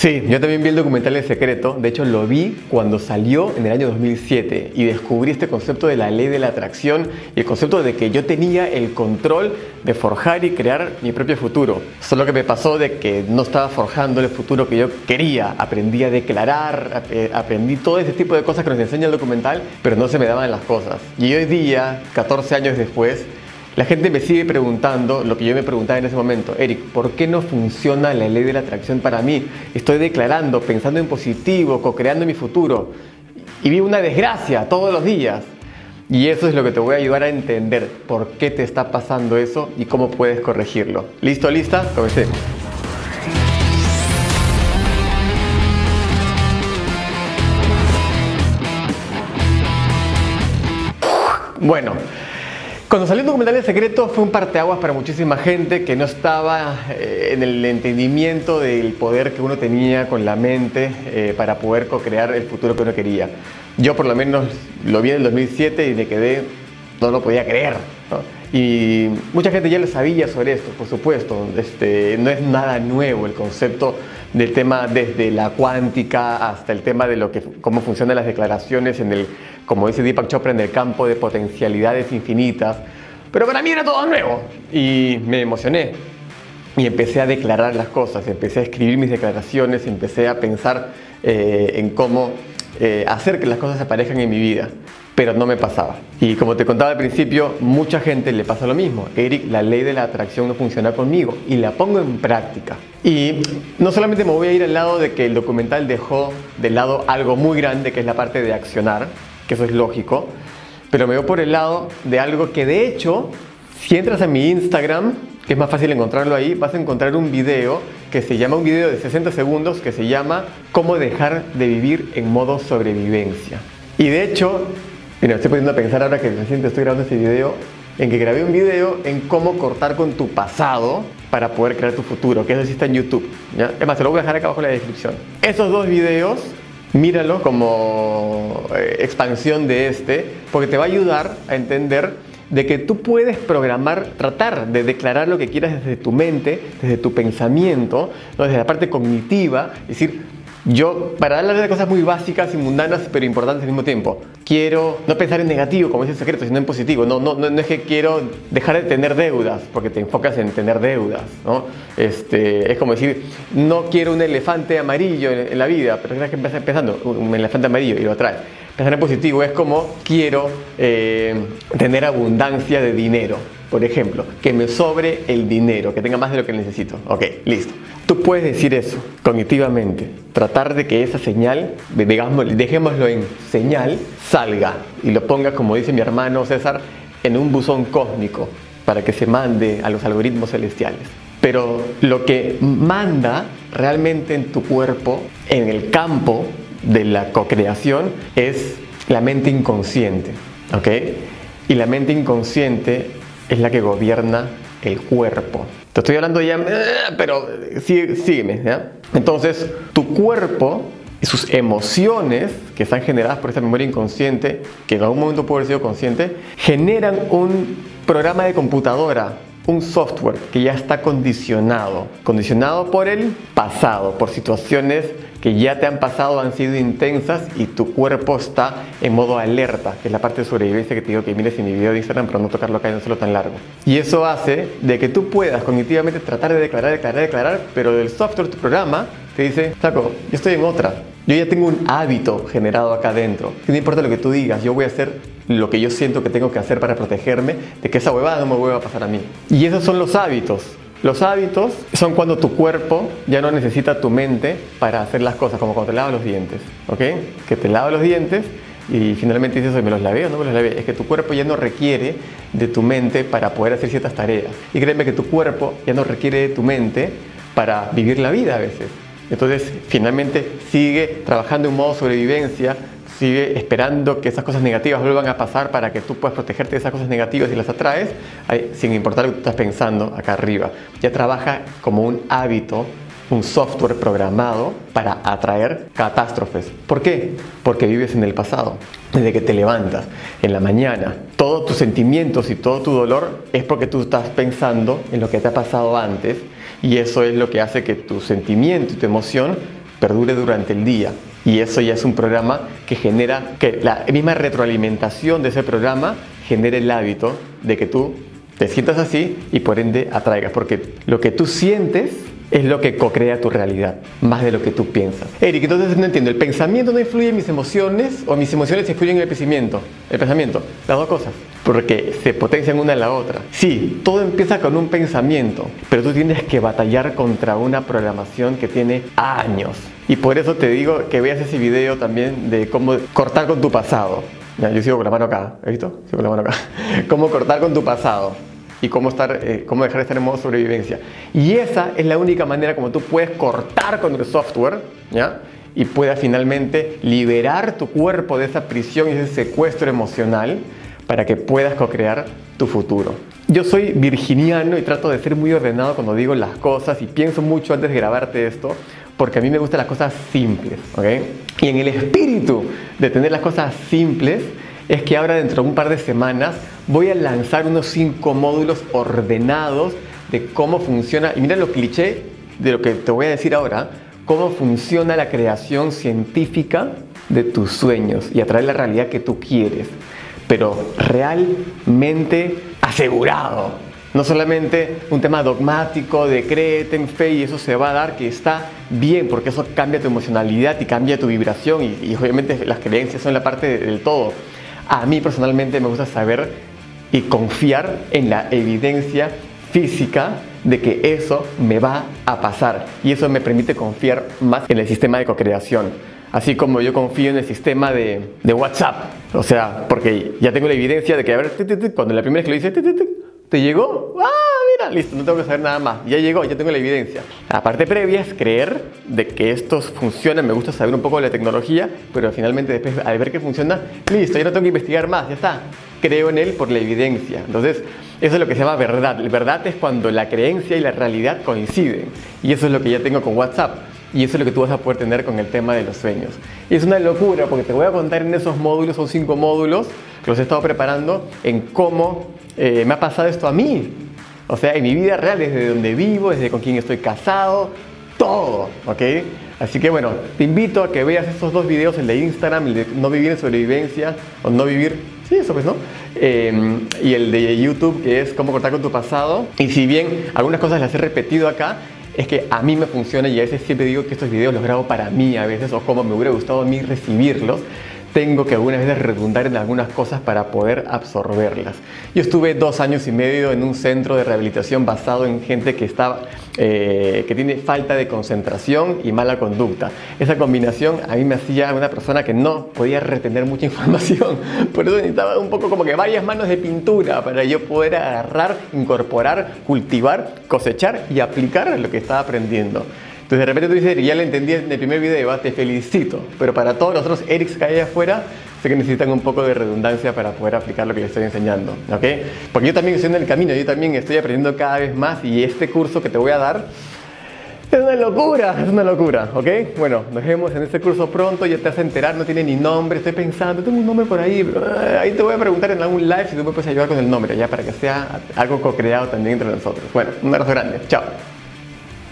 Sí, yo también vi el documental El Secreto. De hecho, lo vi cuando salió en el año 2007 y descubrí este concepto de la ley de la atracción y el concepto de que yo tenía el control de forjar y crear mi propio futuro. Solo que me pasó de que no estaba forjando el futuro que yo quería. Aprendí a declarar, aprendí todo ese tipo de cosas que nos enseña el documental, pero no se me daban las cosas. Y hoy día, 14 años después, la gente me sigue preguntando lo que yo me preguntaba en ese momento, Eric, ¿por qué no funciona la ley de la atracción para mí? Estoy declarando, pensando en positivo, co-creando mi futuro y vivo una desgracia todos los días. Y eso es lo que te voy a ayudar a entender por qué te está pasando eso y cómo puedes corregirlo. ¿Listo, lista? Comencemos. Bueno, cuando salió el documental de secreto fue un parteaguas para muchísima gente que no estaba eh, en el entendimiento del poder que uno tenía con la mente eh, para poder co-crear el futuro que uno quería. Yo por lo menos lo vi en el 2007 y me quedé, no lo podía creer. Y mucha gente ya lo sabía sobre esto, por supuesto. Este, no es nada nuevo el concepto del tema desde la cuántica hasta el tema de lo que, cómo funcionan las declaraciones en el como dice Deepak Chopra, en el campo de potencialidades infinitas. Pero para mí era todo nuevo y me emocioné. Y empecé a declarar las cosas, empecé a escribir mis declaraciones, empecé a pensar eh, en cómo eh, hacer que las cosas aparezcan en mi vida. Pero no me pasaba. Y como te contaba al principio, mucha gente le pasa lo mismo. Eric, la ley de la atracción no funciona conmigo y la pongo en práctica. Y no solamente me voy a ir al lado de que el documental dejó de lado algo muy grande, que es la parte de accionar, que eso es lógico, pero me veo por el lado de algo que de hecho, si entras a mi Instagram, que es más fácil encontrarlo ahí, vas a encontrar un video que se llama, un video de 60 segundos que se llama Cómo dejar de vivir en modo sobrevivencia. Y de hecho, mira, estoy poniendo a pensar ahora que recién estoy grabando este video, en que grabé un video en cómo cortar con tu pasado para poder crear tu futuro, que eso sí está en YouTube. ¿ya? Es más, te lo voy a dejar acá abajo en la descripción. Esos dos videos míralo como eh, expansión de este, porque te va a ayudar a entender de que tú puedes programar, tratar de declarar lo que quieras desde tu mente, desde tu pensamiento, desde la parte cognitiva, es decir, yo, para hablar de cosas muy básicas y mundanas, pero importantes al mismo tiempo, quiero no pensar en negativo, como dice el secreto, sino en positivo. No, no, no, es que quiero dejar de tener deudas, porque te enfocas en tener deudas. ¿no? Este, es como decir, no quiero un elefante amarillo en, la vida, pero es que empiezas empezando, un elefante amarillo y lo traes. En positivo es como quiero eh, tener abundancia de dinero, por ejemplo, que me sobre el dinero, que tenga más de lo que necesito. Ok, listo. Tú puedes decir eso cognitivamente, tratar de que esa señal, digamos, dejémoslo en señal, salga y lo ponga, como dice mi hermano César, en un buzón cósmico para que se mande a los algoritmos celestiales. Pero lo que manda realmente en tu cuerpo, en el campo de la cocreación, es la mente inconsciente. ¿Ok? Y la mente inconsciente es la que gobierna el cuerpo. Te estoy hablando ya, eh, pero sígueme. ¿ya? Entonces, tu cuerpo y sus emociones que están generadas por esa memoria inconsciente, que en algún momento puede haber sido consciente, generan un programa de computadora, un software que ya está condicionado, condicionado por el pasado, por situaciones que ya te han pasado, han sido intensas y tu cuerpo está en modo alerta, que es la parte de sobrevivencia que te digo que mires en mi video de Instagram, pero no tocarlo acá y no hacerlo tan largo. Y eso hace de que tú puedas cognitivamente tratar de declarar, declarar, declarar, pero del software, tu programa, te dice, saco, yo estoy en otra. Yo ya tengo un hábito generado acá adentro. No importa lo que tú digas, yo voy a hacer lo que yo siento que tengo que hacer para protegerme de que esa huevada no me vuelva a pasar a mí. Y esos son los hábitos. Los hábitos son cuando tu cuerpo ya no necesita tu mente para hacer las cosas, como cuando te lavas los dientes, ¿ok? Que te lavas los dientes y finalmente dices, ¿me los lavé o no me los lavé? Es que tu cuerpo ya no requiere de tu mente para poder hacer ciertas tareas. Y créeme que tu cuerpo ya no requiere de tu mente para vivir la vida a veces. Entonces, finalmente sigue trabajando en modo sobrevivencia, sigue esperando que esas cosas negativas vuelvan a pasar para que tú puedas protegerte de esas cosas negativas y las atraes, sin importar lo que tú estás pensando acá arriba. Ya trabaja como un hábito, un software programado para atraer catástrofes. ¿Por qué? Porque vives en el pasado. Desde que te levantas en la mañana, todos tus sentimientos y todo tu dolor es porque tú estás pensando en lo que te ha pasado antes y eso es lo que hace que tu sentimiento y tu emoción perdure durante el día. Y eso ya es un programa que genera, que la misma retroalimentación de ese programa genere el hábito de que tú te sientas así y por ende atraigas, porque lo que tú sientes es lo que co-crea tu realidad, más de lo que tú piensas. Eric, entonces no entiendo, ¿el pensamiento no influye en mis emociones o mis emociones influyen en el pensamiento? El pensamiento, las dos cosas, porque se potencian una en la otra. Sí, todo empieza con un pensamiento, pero tú tienes que batallar contra una programación que tiene años. Y por eso te digo que veas ese video también de cómo cortar con tu pasado. Ya, yo sigo con la mano acá, ¿has visto? Sigo con la mano acá. cómo cortar con tu pasado y cómo, estar, eh, cómo dejar de estar en modo sobrevivencia. Y esa es la única manera como tú puedes cortar con el software, ¿ya? Y puedas finalmente liberar tu cuerpo de esa prisión y ese secuestro emocional para que puedas co-crear tu futuro. Yo soy virginiano y trato de ser muy ordenado cuando digo las cosas y pienso mucho antes de grabarte esto porque a mí me gustan las cosas simples, ¿ok? Y en el espíritu de tener las cosas simples, es que ahora dentro de un par de semanas voy a lanzar unos cinco módulos ordenados de cómo funciona, y mira lo cliché de lo que te voy a decir ahora, cómo funciona la creación científica de tus sueños y atraer la realidad que tú quieres, pero realmente asegurado. No solamente un tema dogmático de créete en fe y eso se va a dar, que está bien, porque eso cambia tu emocionalidad y cambia tu vibración y, y obviamente las creencias son la parte del todo a mí personalmente me gusta saber y confiar en la evidencia física de que eso me va a pasar y eso me permite confiar más en el sistema de co-creación. Así como yo confío en el sistema de, WhatsApp. O sea, porque ya tengo la evidencia de que, a ver, cuando la primera vez que lo hice, ¿te llegó? ¡Ah! Listo, no tengo que saber nada más. Ya llegó, ya tengo la evidencia. La parte previa es creer de que estos funcionan. Me gusta saber un poco de la tecnología, pero finalmente después al ver que funciona, listo, ya no tengo que investigar más, ya está. Creo en él por la evidencia. Entonces, eso es lo que se llama verdad. La verdad es cuando la creencia y la realidad coinciden. Y eso es lo que ya tengo con WhatsApp. Y eso es lo que tú vas a poder tener con el tema de los sueños. Y es una locura porque te voy a contar en esos módulos, son cinco módulos que los he estado preparando, en cómo eh, me ha pasado esto a mí. O sea, en mi vida real, desde donde vivo, desde con quién estoy casado, todo, ¿ok? Así que bueno, te invito a que veas estos dos videos, el de Instagram, el de no vivir en sobrevivencia, o no vivir, sí, eso pues, ¿no? Em, y el de YouTube, que es cómo cortar con tu pasado. Y si bien algunas cosas las he repetido acá, es que a mí me funciona y a veces siempre digo que estos videos los grabo para mí a veces, o como me hubiera gustado a mí recibirlos tengo que algunas veces redundar en algunas cosas para poder absorberlas. Yo estuve dos años y medio en un centro de rehabilitación basado en gente que, está, eh, que tiene falta de concentración y mala conducta. Esa combinación a mí me hacía una persona que no podía retener mucha información. Por eso necesitaba un poco como que varias manos de pintura para yo poder agarrar, incorporar, cultivar, cosechar y aplicar lo que estaba aprendiendo. Entonces de repente tú dices, ya lo entendí en el primer video, te felicito. Pero para todos los otros Erics que hay afuera, sé que necesitan un poco de redundancia para poder aplicar lo que les estoy enseñando. ¿ok? Porque yo también estoy en el camino, yo también estoy aprendiendo cada vez más y este curso que te voy a dar es una locura, es una locura, ¿ok? Bueno, nos vemos en este curso pronto, ya te vas a enterar, no tiene ni nombre, estoy pensando, tengo un nombre por ahí, eh, ahí te voy a preguntar en algún live si tú me puedes ayudar con el nombre, ya para que sea algo co-creado también entre nosotros. Bueno, un abrazo grande, chao.